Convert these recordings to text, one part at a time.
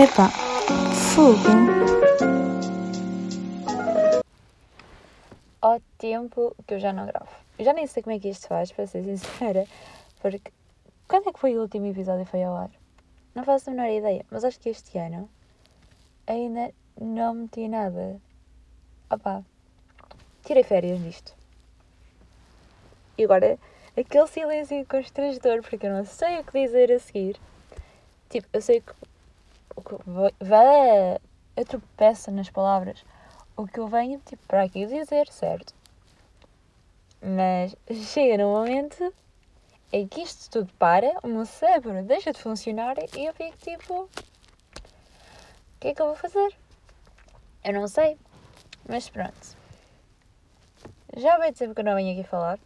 Epá, fogo. Ao tempo que eu já não gravo. Eu já nem sei como é que isto faz, para ser sincera. Porque. Quando é que foi o último episódio que foi ao ar? Não faço a menor ideia. Mas acho que este ano ainda não meti nada. Opá. Tirei férias disto. E agora, aquele silêncio constrangedor, porque eu não sei o que dizer a seguir. Tipo, eu sei que. O que vai. Eu tropeço nas palavras. O que eu venho, tipo, para aqui dizer, certo? Mas chega num momento em que isto tudo para, o meu cérebro deixa de funcionar e eu fico tipo. O que é que eu vou fazer? Eu não sei. Mas pronto. Já vai dizer que eu não venho aqui falar.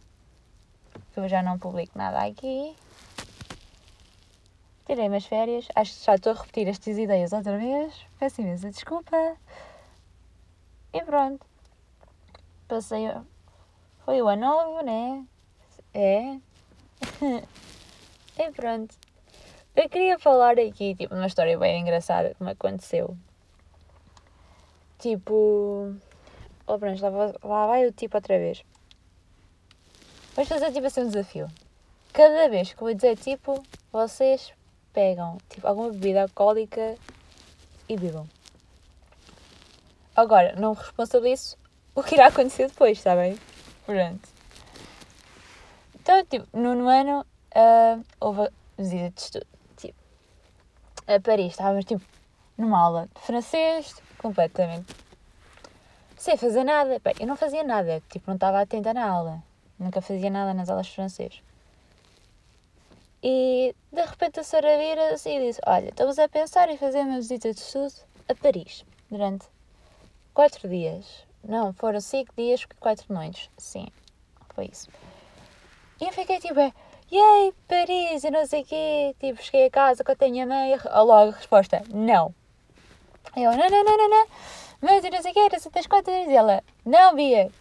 Que eu já não publico nada aqui. Tirei umas férias. Acho que já estou a repetir estas ideias outra vez. Peço imensa desculpa. E pronto. Passei. Foi o ano novo, né? É. e pronto. Eu queria falar aqui, tipo, uma história bem engraçada que me aconteceu. Tipo. Oh, pronto, lá, lá vai o tipo outra vez. Vamos fazer tipo assim um desafio. Cada vez que eu vou dizer tipo, vocês pegam tipo alguma bebida alcoólica e bebam. Agora, não responsabilizo o que irá acontecer depois, está bem? Pronto. Então, tipo, no ano uh, houve visita de estudo. Tipo, a Paris, estávamos tipo numa aula de francês, completamente sem fazer nada. Bem, eu não fazia nada, tipo, não estava atenta na aula. Nunca fazia nada nas aulas de francês. E de repente a senhora vira-se e diz: Olha, estamos a pensar em fazer uma visita de estudo a Paris durante quatro dias. Não, foram cinco dias, quatro noites. Sim, foi isso. E eu fiquei tipo: Yay, Paris e não sei o quê. Tipo, cheguei a casa com a minha mãe. Logo a resposta: Não. Eu: Não, não, não, não, não. Mas eu não sei o quê, era tens quatro dias. E ela: Não, Bia.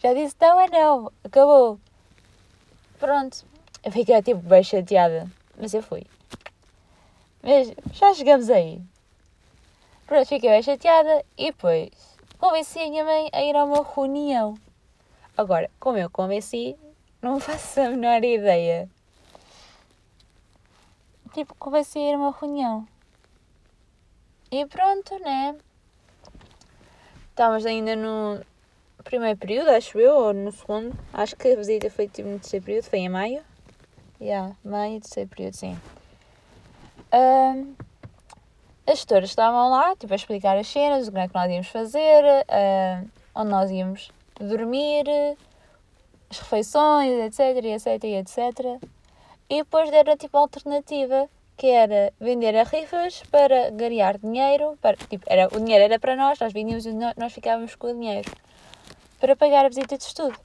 Já disse não é não. Acabou. Pronto. Eu fiquei tipo bem chateada. Mas eu fui. Mas já chegamos aí. Pronto, fiquei bem chateada e depois convenci a minha mãe a ir a uma reunião. Agora, como eu convenci, não faço a menor ideia. Tipo, convenci a ir a uma reunião. E pronto, né? Estávamos ainda no, primeiro período, acho eu, ou no segundo. Acho que a visita foi tipo no terceiro período, foi em maio. Yeah, maio, terceiro período, sim. Um, as gestoras estavam lá, tipo, a explicar as cenas, o que é que nós íamos fazer, onde nós íamos dormir, as refeições, etc, etc, etc. E depois deram, tipo, a alternativa, que era vender a rifas para ganhar dinheiro, para, tipo, era, o dinheiro era para nós, nós vendíamos e nós ficávamos com o dinheiro para pagar a visita de estudo.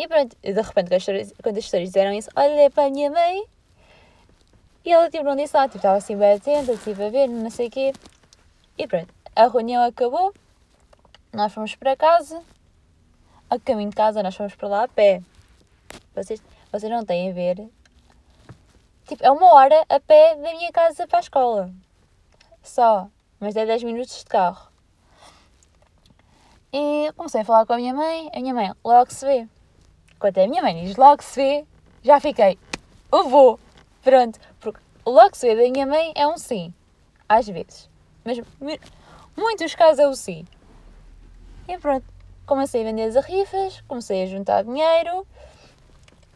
E pronto, de repente, quando as histórias disseram isso, olhei para a minha mãe e ela tipo, não disse nada, tipo, estava assim bem atenta, tipo, a ver, não sei o quê. E pronto, a reunião acabou, nós fomos para casa, a caminho de casa nós fomos para lá a pé. Vocês, vocês não têm a ver. Tipo, é uma hora a pé da minha casa para a escola. Só. Mas é 10 minutos de carro. E comecei a falar com a minha mãe. A minha mãe, logo se vê. Quando a minha mãe diz logo se vê, já fiquei, eu vou. Pronto. Porque logo se vê da minha mãe é um sim. Às vezes. Mas muitos casos é o sim. E pronto. Comecei a vender as rifas, comecei a juntar dinheiro,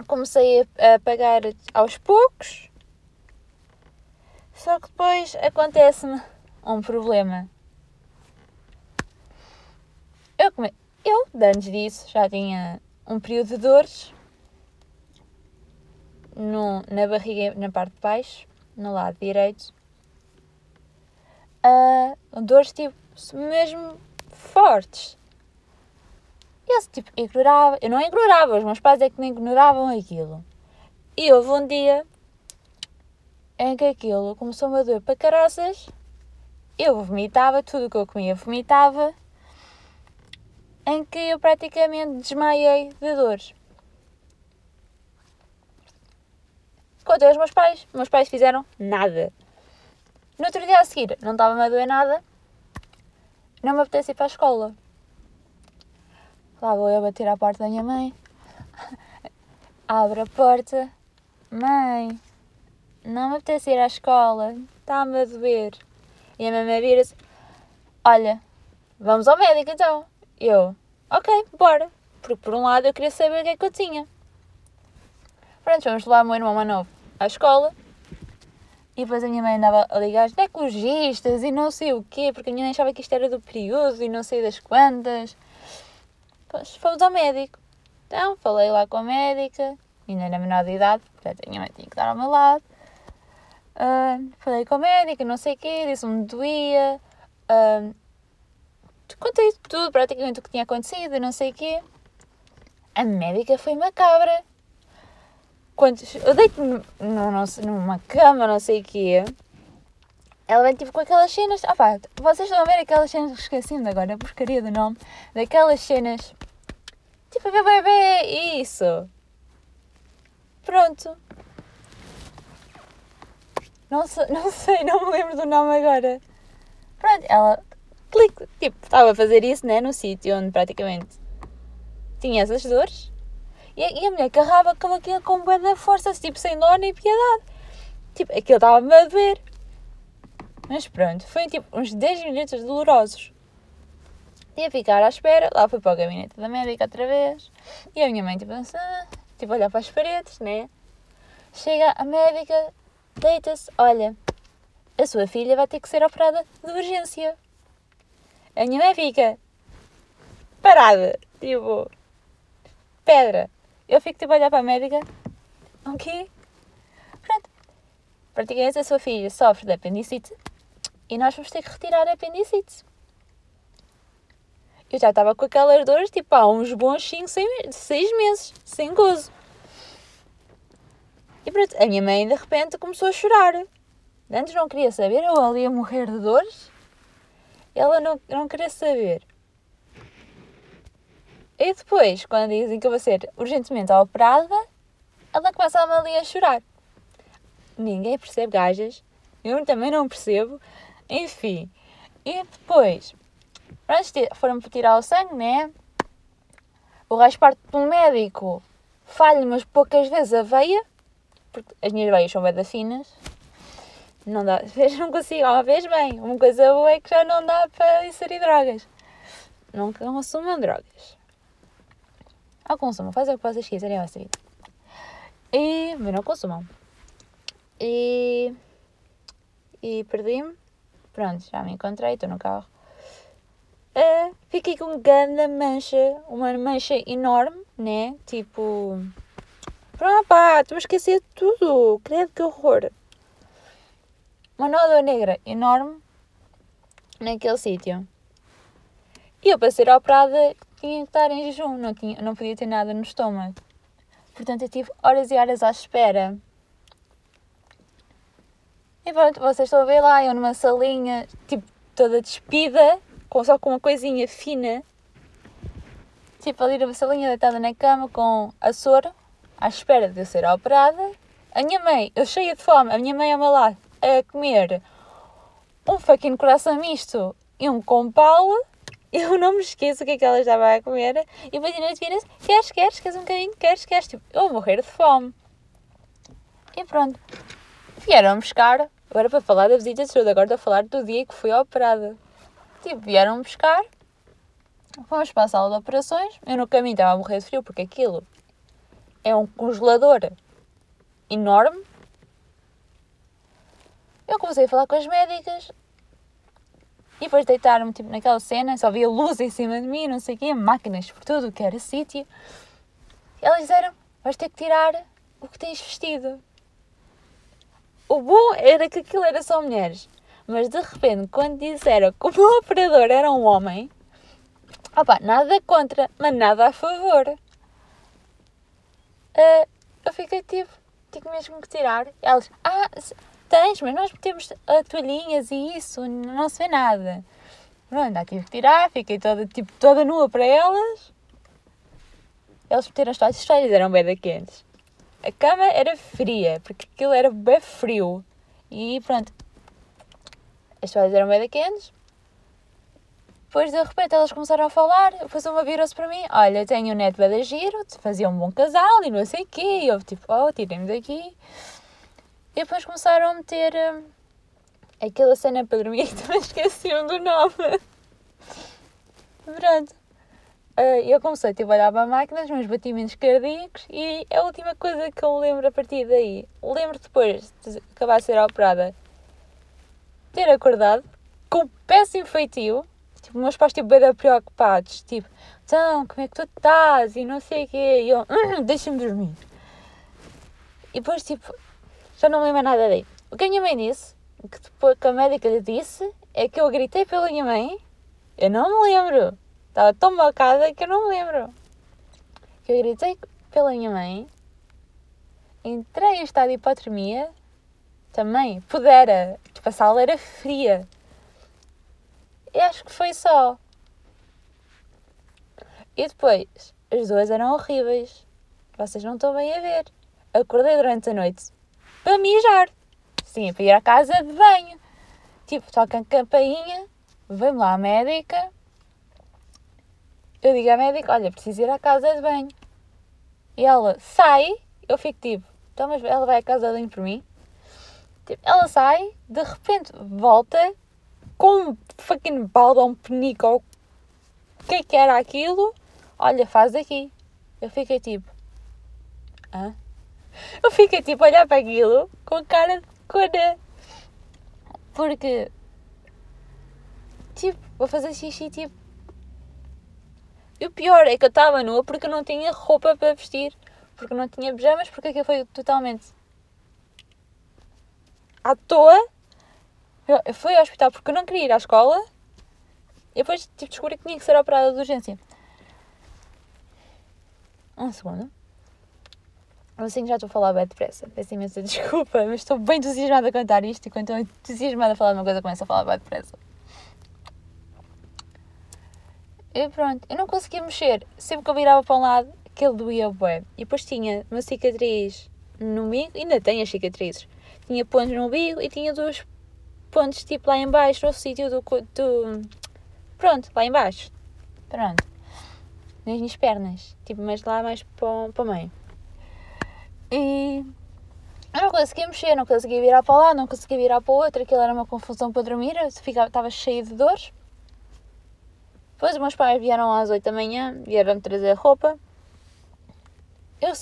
comecei a, a pagar aos poucos. Só que depois acontece-me um problema eu, come... eu, antes disso, já tinha um período de dores no, na barriga, na parte de baixo, no lado direito. Uh, dores tipo mesmo fortes. Eu tipo ignorava, eu não ignorava, os meus pais é que não ignoravam aquilo. E houve um dia em que aquilo começou-me a doer para caraças, eu vomitava, tudo o que eu comia vomitava em que eu praticamente desmaiei de dores. Contei aos meus pais, meus pais fizeram nada. No outro dia a seguir, não estava-me a doer nada, não me apetece ir para a escola. Lá vou eu bater à porta da minha mãe. Abre a porta. Mãe, não me apetece ir à escola, está-me a doer. E a mamãe vira-se: Olha, vamos ao médico então. Eu, ok, bora. Porque por um lado eu queria saber o que é que eu tinha. Pronto, vamos levar o meu irmão novo à escola. E depois a minha mãe andava a ligar ginecologistas e não sei o quê, porque a minha mãe achava que isto era do período e não sei das quantas. Depois fomos ao médico. Então, falei lá com a médica, ainda era menor de idade, portanto a minha mãe tinha que estar ao meu lado. Uh, falei com a médica, não sei o quê, disse-me doía. Uh, contei tudo, praticamente o que tinha acontecido, não sei o quê. A médica foi macabra quando eu deito-me numa cama, não sei o quê, ela vem tipo com aquelas cenas. Ah pá, vocês estão a ver aquelas cenas que esqueci-me agora, a porcaria do nome, daquelas cenas. Tipo, bebê, bebê, isso. Pronto. Não sei, não sei, não me lembro do nome agora. Pronto, ela clique, tipo, estava a fazer isso, né, no sítio onde praticamente tinha essas dores e a, e a mulher carrava com aquilo com boa força, tipo, sem dó nem piedade. Tipo, aquilo estava-me a doer. Mas pronto, foi tipo uns 10 minutos dolorosos. Ia ficar à espera, lá fui para o gabinete da médica outra vez. E a minha mãe, tipo, assim, tipo, olhar para as paredes, né? Chega a médica, deita-se, olha, a sua filha vai ter que ser operada de urgência. A minha mãe fica parada, tipo, pedra. Eu fico tipo a olhar para a médica. O quê? Pronto. Praticamente a sua filha sofre de apendicite e nós vamos ter que retirar a apendicite. Eu já estava com aquelas dores tipo há uns bons 5, 6 meses, sem gozo. E pronto, a minha mãe de repente começou a chorar. Antes não queria saber, eu ali a morrer de dores. Ela não, não queria saber. E depois, quando dizem que eu vou ser urgentemente operada, ela começa a ali a chorar. Ninguém percebe gajas. Eu também não percebo. Enfim. E depois, foram-me tirar o sangue, né? O de um médico falha mas poucas vezes a veia, porque as minhas veias são bem finas. Não dá, não consigo, uma vez bem. Uma coisa boa é que já não dá para inserir drogas. Não consumam drogas ao consumam, fazem o que vocês quiserem vossa vida. E, mas não consumam. E, e perdi-me. Pronto, já me encontrei, estou no carro. Uh, fiquei com grande mancha, uma mancha enorme, né? Tipo. Pronto, pá, estou a esquecer tudo. Credo que horror. Uma nódoa negra enorme naquele sítio. E eu, para ser operada, tinha que estar em jejum, não, tinha, não podia ter nada no estômago. Portanto, eu tive horas e horas à espera. E pronto, vocês estão a ver lá, eu numa salinha, tipo, toda despida, com, só com uma coisinha fina. Tipo, ali numa salinha deitada na cama com a soro, à espera de eu ser operada. A minha mãe, eu cheia de fome, a minha mãe ao meu lado, a comer um fucking coração misto e um compal eu não me esqueço o que é que ela estava a comer. E depois de noite vira-se: queres, queres, queres um bocadinho, queres, queres. Tipo, eu vou morrer de fome. E pronto. Vieram buscar. Agora para falar da visita de saúde, agora estou a falar do dia que fui operada. Tipo, vieram buscar. Fomos para a sala de operações. Eu no caminho estava a morrer de frio porque aquilo é um congelador enorme. Eu comecei a falar com as médicas e depois deitaram-me tipo, naquela cena, só via luz em cima de mim, não sei o quê, máquinas por tudo que era sítio. Elas disseram: vais ter que tirar o que tens vestido. O bom era que aquilo era só mulheres. Mas de repente, quando disseram que o meu operador era um homem, opa, nada contra, mas nada a favor. Uh, eu fiquei tipo, tive mesmo que tirar. E elas, ah, Tens, mas nós temos uh, toalhinhas e isso, não se vê nada. Pronto, tive que tirar, fiquei toda, tipo, toda nua para elas. Eles meteram as toalhas, as toalhas eram bem daqueles. A cama era fria, porque aquilo era bem frio. E pronto, as toalhas eram bem quentes. Depois, de repente, elas começaram a falar. Depois uma virou-se para mim: Olha, tenho um neto bem giro, fazia um bom casal e não sei o quê. E eu, tipo, oh, tirem-me daqui. E depois começaram a meter hum, aquela cena para dormir também esqueciam do nome. Pronto. Uh, eu comecei tipo, a olhar para a máquina, os meus batimentos cardíacos e a última coisa que eu lembro a partir daí. Lembro depois de acabar de ser operada ter acordado com péssimo feitio. Tipo, meus pais tipo, bem preocupados. Tipo, então, como é que tu estás? E não sei o quê. E eu, hum, deixa-me dormir. E depois, tipo, já não me lembro nada daí. O que a minha mãe disse, que depois que a médica lhe disse, é que eu gritei pela minha mãe. Eu não me lembro. Estava tão marcada que eu não me lembro. Que eu gritei pela minha mãe, entrei em estado de hipotermia, também pudera, tipo a sala era fria. E acho que foi só. E depois, as duas eram horríveis. Vocês não estão bem a ver. Acordei durante a noite para mijar. Sim, para ir à casa de banho. Tipo, toca a campainha, vem lá a médica, eu digo à médica, olha, preciso ir à casa de banho. E ela sai, eu fico tipo, então mas ela vai à casa de banho por mim? Tipo, ela sai, de repente volta com um fucking balde ou um penico ou o que é que era aquilo. Olha, faz aqui. Eu fiquei tipo, hã? Eu fiquei tipo a olhar para aquilo com cara de cona. Porque, tipo, vou fazer xixi tipo e o pior é que eu estava nua porque eu não tinha roupa para vestir, porque não tinha pijamas, porque aquilo foi totalmente à toa. Eu fui ao hospital porque eu não queria ir à escola e depois tive de descobrir que tinha que ser operada de urgência. Um segundo. Assim já estou a falar bem depressa. Peço imensa desculpa, mas estou bem entusiasmada a contar isto e quando estou entusiasmada a falar de uma coisa começo a falar bem depressa. E pronto, eu não conseguia mexer. Sempre que eu virava para um lado, aquele doía bué. E depois tinha uma cicatriz no umbigo, ainda tenho as cicatrizes. Tinha pontos no umbigo e tinha dois pontos tipo lá embaixo, no sítio do, do... Pronto, lá embaixo. Pronto. Nas minhas pernas. Tipo, mas lá mais para, para o meio. Conseguia mexer, não conseguia virar para lá, não conseguia virar para o outro. Aquilo era uma confusão para dormir. Eu ficava, estava cheio de dores. Depois os meus pais vieram às 8 da manhã, vieram-me trazer roupa. Eu,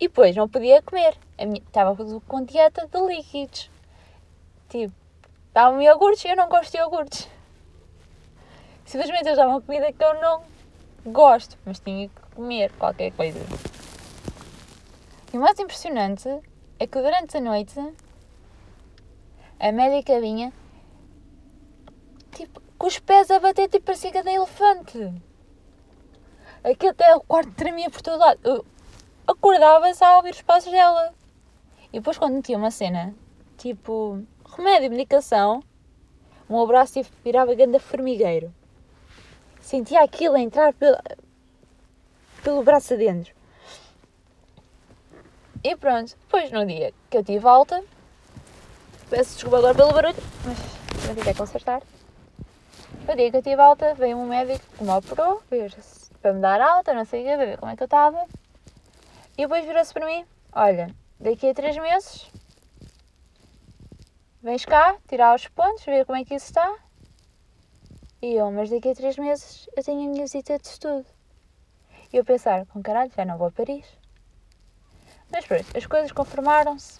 e depois não podia comer. Minha, estava com dieta de líquidos. Tipo, davam-me iogurtes e eu não gosto de iogurtes. Simplesmente eles davam comida que eu não gosto, mas tinha que comer qualquer coisa. E o mais impressionante é que durante a noite a médica vinha tipo, com os pés a bater tipo que de elefante. Aquilo até o quarto tremia por todo lado. Eu acordava-se a ouvir os passos dela. E depois quando metia uma cena, tipo, remédio, medicação, o meu braço tipo, virava grande formigueiro. Sentia aquilo a entrar pelo, pelo braço adentro. E pronto, depois no dia que eu tive alta, peço desculpa agora pelo barulho, mas não a consertar. No dia que eu tive alta, veio um médico que me operou, para me dar alta, não sei o quê, ver como é que eu estava. E depois virou-se para mim: Olha, daqui a três meses vens cá, tirar os pontos, ver como é que isso está. E eu, mas daqui a três meses eu tenho a minha visita de estudo. E eu pensar, com caralho, já não vou a Paris. Mas pronto, as coisas conformaram-se.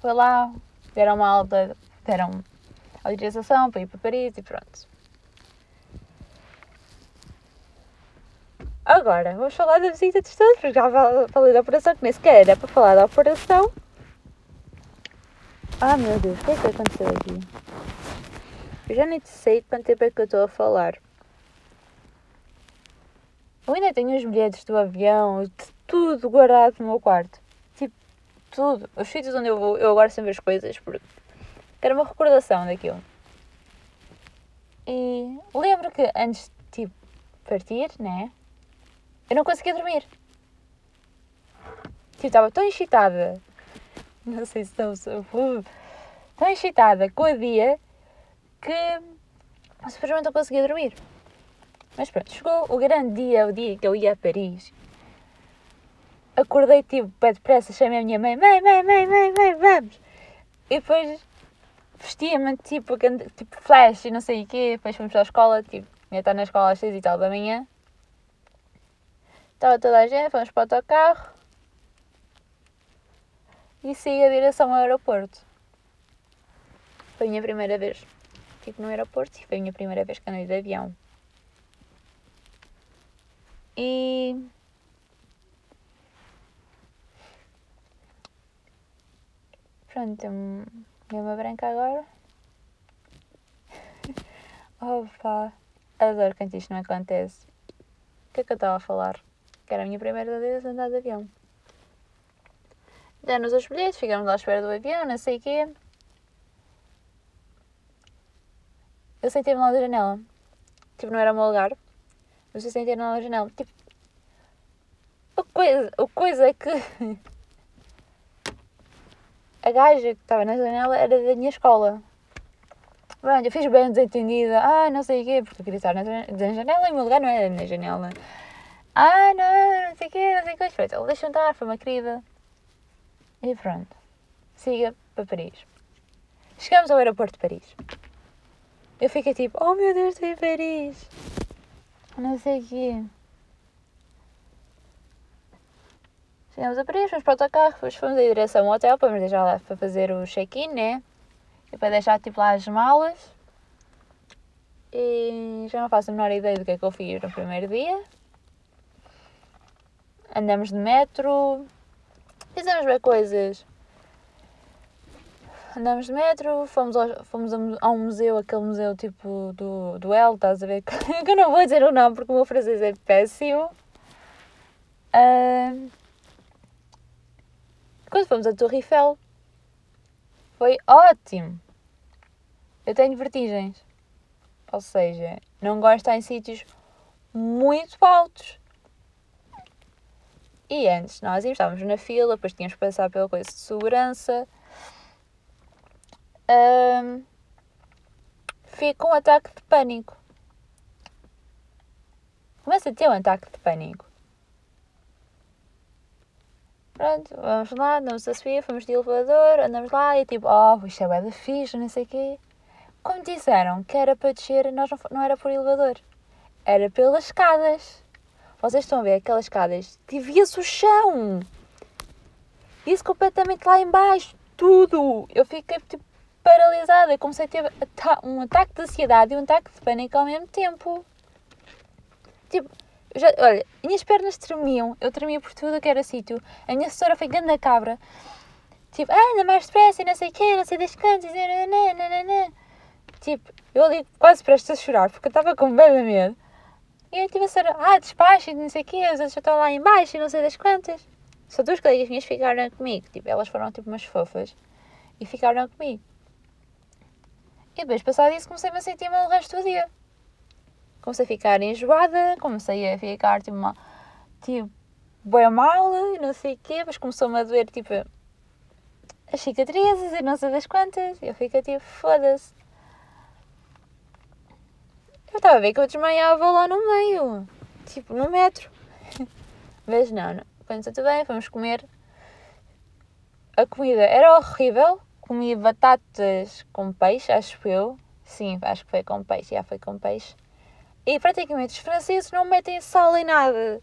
Foi lá, deram uma alta, deram autorização para ir para Paris e pronto. Agora, vamos falar da visita de estudo, porque já falei da operação, que nem sequer era para falar da operação. Ah, meu Deus, o que é que aconteceu aqui? Eu já nem sei de quanto tempo é que eu estou a falar. Eu ainda tenho os bilhetes do avião, tudo guardado no meu quarto. Tipo, tudo. Os sítios onde eu vou, eu agora sempre as coisas, porque era uma recordação daquilo. E lembro que antes de tipo, partir, né? Eu não conseguia dormir. Tipo, estava tão excitada. Não sei se estou. Tão excitada com o dia que simplesmente não conseguia dormir. Mas pronto, chegou o grande dia, o dia que eu ia a Paris. Acordei tipo, pé depressa, chamei a minha mãe, mãe, mãe, mãe, mãe, mãe, vamos. E depois vestia-me tipo, tipo flash e não sei o quê. Depois fomos para a escola, tipo, ia estar na escola às seis e tal da manhã. Estava toda a gente, fomos para o autocarro. E saí a direção ao aeroporto. Foi a minha primeira vez tipo, no aeroporto e foi a minha primeira vez que andei de avião. E pronto, deu uma branca agora. Opa, adoro quando isto não acontece. O que é que eu estava a falar? Que era a minha primeira vez a andar de avião. Deram-nos os bilhetes, ficamos lá à espera do avião, não sei o quê. Eu sentei-me lá janela. Tipo, não era o meu lugar. Mas eu sentei-me lá janela. Tipo, a coisa, a coisa é que a gaja que estava na janela era da minha escola. Pronto, eu fiz bem desentendida. Ah, não sei o quê, porque eu queria estar na, na janela e o meu lugar não era na janela. Ah, não, não sei o quê, não sei o quê. Pronto, ele deixou entrar, foi uma querida. E pronto. Siga para Paris. Chegamos ao aeroporto de Paris. Eu fiquei tipo, oh meu Deus, estou em Paris. Não sei o quê. Chegamos a Paris, fomos para o autocarro, depois fomos em direção ao hotel para deixar lá para fazer o check-in, né? E para deixar tipo lá as malas. E já não faço a menor ideia do que é que eu fiz no primeiro dia. Andamos de metro. Fizemos bem coisas andamos de metro, fomos, ao, fomos a, um museu, aquele museu tipo do, do El, estás a ver? que eu não vou dizer o nome porque o meu francês é péssimo. Uh, quando fomos a Torre Eiffel, foi ótimo. Eu tenho vertigens. Ou seja, não gosto de estar em sítios muito altos. E antes nós estávamos na fila, depois tínhamos que passar pela coisa de segurança um, fica um ataque de pânico. Começa a ter um ataque de pânico. Pronto, vamos lá, andamos a subir, fomos de elevador, andamos lá e tipo, oh, isto é bué da fixe, não sei o quê. Como disseram que era para descer, nós não, não era por elevador. Era pelas escadas. Vocês estão a ver aquelas escadas? Devia-se o chão. Isso completamente lá embaixo. Tudo. Eu fiquei tipo paralisada. Comecei a ter um ataque de ansiedade e um ataque de pânico ao mesmo tempo. Tipo, já, olha, minhas pernas tremiam, eu tremia por tudo que era sítio. A minha assessora foi grande cabra. Tipo, ah, anda mais depressa, não sei o quê, não sei das nananana. Tipo, eu ali quase prestes a chorar, porque eu estava com bem medo. E eu tive a ser, ah, despacha, não sei o quê, os outros já estão lá embaixo não sei das quantas. Só duas colegas minhas ficaram comigo, tipo, elas foram tipo umas fofas e ficaram comigo. E depois, passado isso, comecei-me a sentir mal o resto do dia. Comecei a ficar enjoada, comecei a ficar, tipo, uma, tipo bem mal, e não sei o quê. Depois começou-me a doer, tipo, as cicatrizes e não sei das quantas. E eu fiquei, tipo, foda-se. Eu estava a ver que eu desmaiava lá no meio, tipo, no metro. Mas não, não. Foi tudo bem, fomos comer. A comida era horrível, comi batatas com peixe, acho eu. Sim, acho que foi com peixe, já foi com peixe. E praticamente os franceses não metem sal em nada.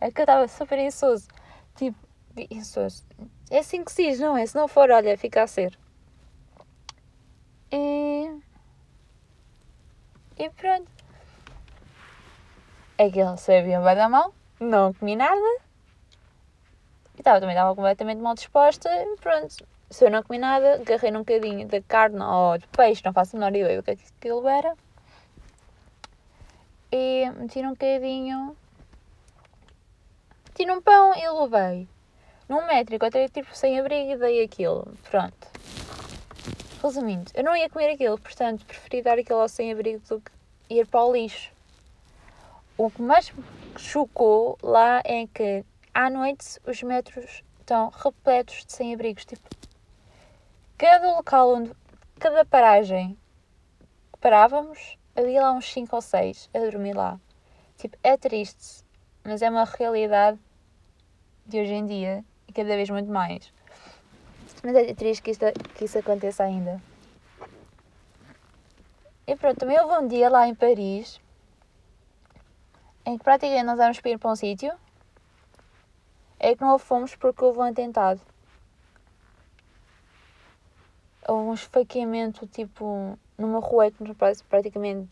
É que eu estava super insoso. Tipo, insoso. É assim que se diz, não é? Se não for, olha, fica a ser. E. E pronto. Aquilo sabia bem da mão. Não comi nada. E estava, também estava completamente mal disposta. E pronto se eu não comi nada, agarrei num bocadinho de carne ou de peixe, não faço a menor ideia do que aquilo era. E meti num bocadinho. Meti num pão e levei. Num metro, encontrei tipo sem abrigo e dei aquilo. Pronto. Resumindo, eu não ia comer aquilo, portanto preferi dar aquilo ao sem abrigo do que ir para o lixo. O que mais me chocou lá é que à noite os metros estão repletos de sem-abrigos. Tipo, cada local onde, cada paragem que parávamos, havia lá uns 5 ou 6 a dormir lá. Tipo, é triste, mas é uma realidade de hoje em dia e cada vez muito mais. Mas é triste que, isto, que isso aconteça ainda. E pronto, também houve um dia lá em Paris em que praticamente nós éramos para para um sítio é que não fomos porque houve um atentado. Houve um esfaqueamento tipo numa rua que nos praticamente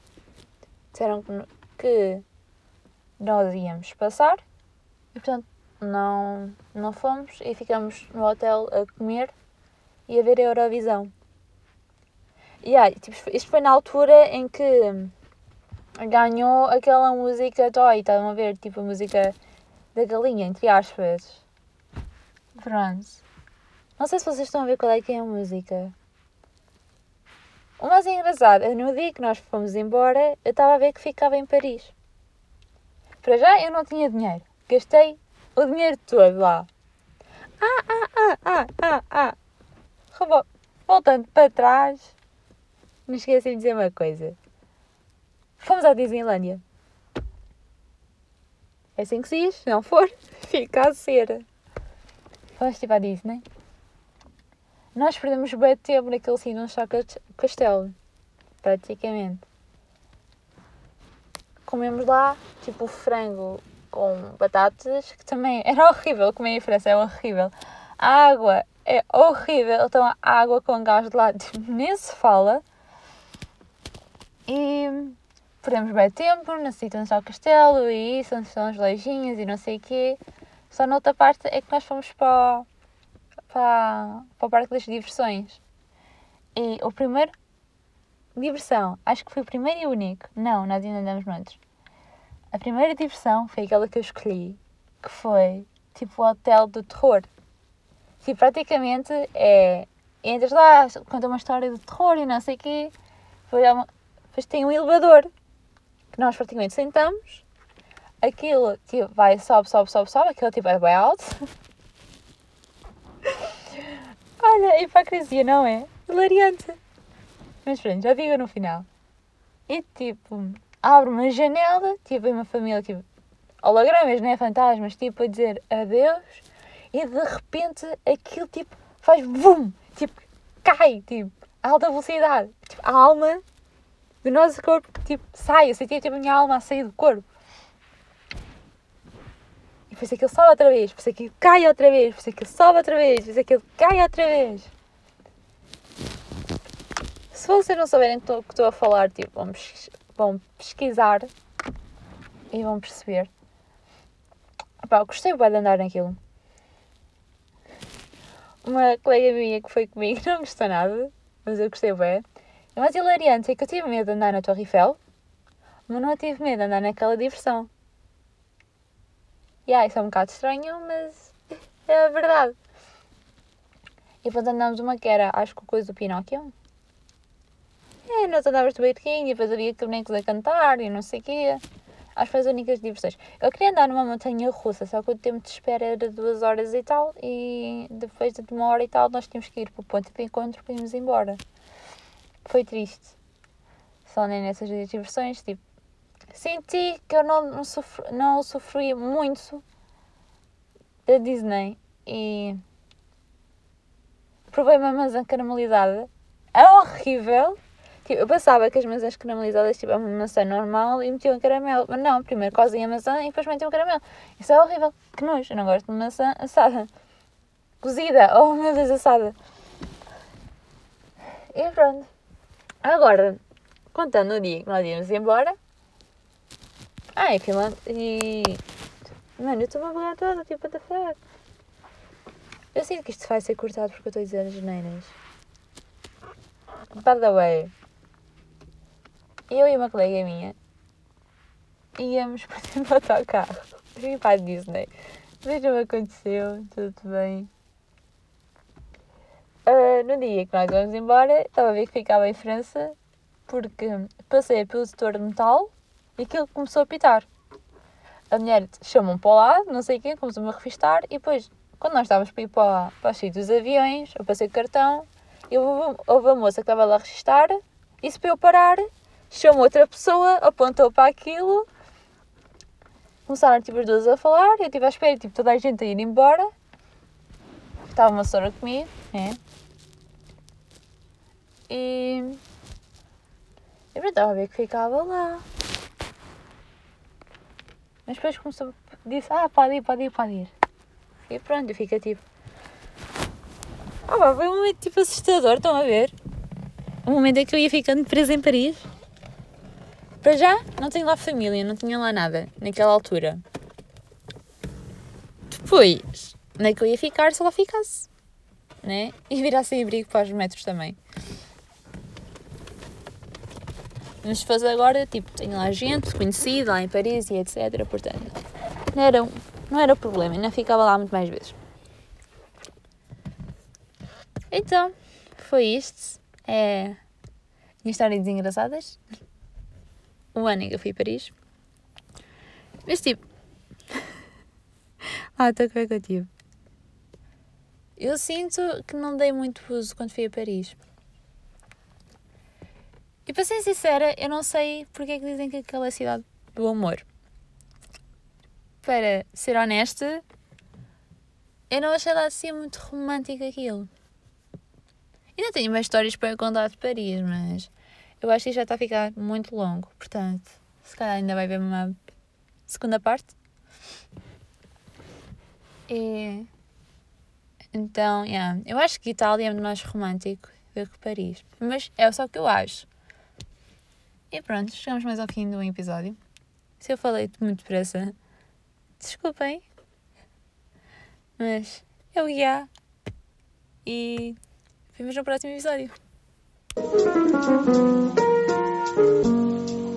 disseram que, que nós íamos passar e portanto não, não fomos e ficamos no hotel a comer e a ver a Eurovisão. E aí, tipo, isto foi na altura em que ganhou aquela música Toy, estavam a ver, tipo a música da galinha, entre aspas. Pronto. Não sei se vocês estão a ver qual é que é a música. O mais engraçado é no dia que nós fomos embora, eu estava a ver que ficava em Paris. Para já eu não tinha dinheiro. Gastei o dinheiro todo lá. Ah, ah, ah, ah, ah, ah. Voltando para trás, não esqueci de dizer uma coisa. Fomos à Disneylandia. É assim que se diz, se não for, fica a ser. Fomos tipo à Disney. Nós perdemos bem tempo naquele sítio onde está o castelo. Praticamente. Comemos lá, tipo, frango com batatas, que também era horrível comer em França, é horrível. A água é horrível, então a água com gás de lado tipo, nem se fala. E perdemos bem tempo no sítio onde está o castelo e isso, onde estão as lojinhas e não sei o quê. Só noutra parte é que nós fomos para, para, para o Parque das Diversões. E o primeiro. Diversão. Acho que foi o primeiro e único. Não, nós ainda andamos noutros. A primeira diversão foi aquela que eu escolhi, que foi tipo o hotel do terror. Tipo, praticamente é. Entras lá, conta uma história de terror e não sei o quê. Depois tem um elevador que nós praticamente sentamos, aquilo tipo, vai, sobe, sobe, sobe, sobe, aquilo tipo é bem alto. Olha, hipocrisia, não é? Hilariante. Mas pronto, já digo no final. E tipo, abre uma janela, tipo, uma família, tipo, hologramas, não é? Fantasmas, tipo, a dizer adeus, e de repente aquilo, tipo, faz VUM! Tipo, cai, tipo, a alta velocidade. Tipo, a alma do nosso corpo, tipo, sai. Eu senti tipo, a minha alma a sair do corpo. Depois aquilo sobe outra vez, depois aquilo cai outra vez, depois aquilo sobe outra vez, depois aquilo cai outra vez. Se vocês não souberem o que estou a falar, tipo, vão, vão pesquisar e vão perceber. Pá, gostei bem de andar naquilo. Uma colega minha que foi comigo não gostou nada, mas eu gostei bem. O mais hilariante é que eu tive medo de andar na Torre Eiffel, mas não tive medo de andar naquela diversão. E yeah, isso é um bocado estranho, mas é a verdade. E depois andamos uma que era, acho que coisa do Pinóquio. É, nós andávamos de barquinho e depois havia bonecos a cantar e não sei o quê. Acho que foi as únicas diversões. Eu queria andar numa montanha russa, só que o tempo de espera era duas horas e tal. E depois de uma hora e tal, nós tínhamos que ir para o ponto de encontro para irmos embora foi triste. Só nem nessas diversões, tipo, senti que eu não, sofri, não sofri muito da Disney e provei uma maçã caramelizada. É horrível. Tipo, eu pensava que as maçãs caramelizadas tipo, é uma maçã normal e metiam caramelo. Mas não, primeiro cozem a maçã e depois metiam caramelo. Isso é horrível. Que nojo. Eu não gosto de maçã assada. Cozida. Oh meu Deus, assada. E pronto. Agora, contando o dia que nós íamos embora. Ai, Finlândia. E. Mano, eu estou-me a bugar toda, tipo, what the fuck? Eu sinto que isto vai ser cortado porque eu estou a dizer as geneiras. By the way, eu e uma colega minha íamos para cima do autocarro. Vim para a Disney. Mas não aconteceu, tudo bem. Uh, no dia que nós vamos embora, estava a ver que ficava em França porque passei pelo setor de metal e aquilo começou a pitar. A mulher chamou-me para o lado, não sei quem, começou-me a revistar e depois, quando nós estávamos para ir para, para sítios dos aviões, eu passei o cartão e houve, a moça que estava lá a registar e Isso para eu parar, chamou outra pessoa, apontou para aquilo, começaram tipo as duas a falar, eu estive à espera, tipo, toda a gente a ir embora. Estava uma senhora comigo, né? E. Eu estava a ver que ficava lá. Mas depois começou, disse, ah, pode ir, pode ir, pode ir. E pronto, fica tipo. Ah, foi um momento tipo assustador, estão a ver? O momento em que eu ia ficando presa em Paris. Para já, não tenho lá família, não tinha lá nada, naquela altura. Depois, onde é que eu ia ficar se lá ficasse? Né? E virar sem abrigo para os metros também. Mas se fosse agora, tipo, tenho lá gente conhecida lá em Paris e etc. Portanto, não era, não era problema, ainda ficava lá muito mais vezes. Então, foi isto. É. Minhas histórias engraçadas. O ano em que eu fui a Paris. Mas tipo. ah, estou com que eu tive. Eu sinto que não dei muito uso quando fui a Paris. E para ser sincera, eu não sei porque é que dizem que aquela é a cidade do amor. Para ser honesta, eu não achei lá assim muito romântico aquilo. Ainda tenho mais histórias para contar de Paris, mas eu acho que já está a ficar muito longo. Portanto, se calhar ainda vai haver uma segunda parte. E então, yeah, eu acho que Itália é mais romântico do que Paris. Mas é só o que eu acho. E pronto, chegamos mais ao fim do episódio. Se eu falei muito depressa, desculpem. Mas eu ia. E vemos no próximo episódio.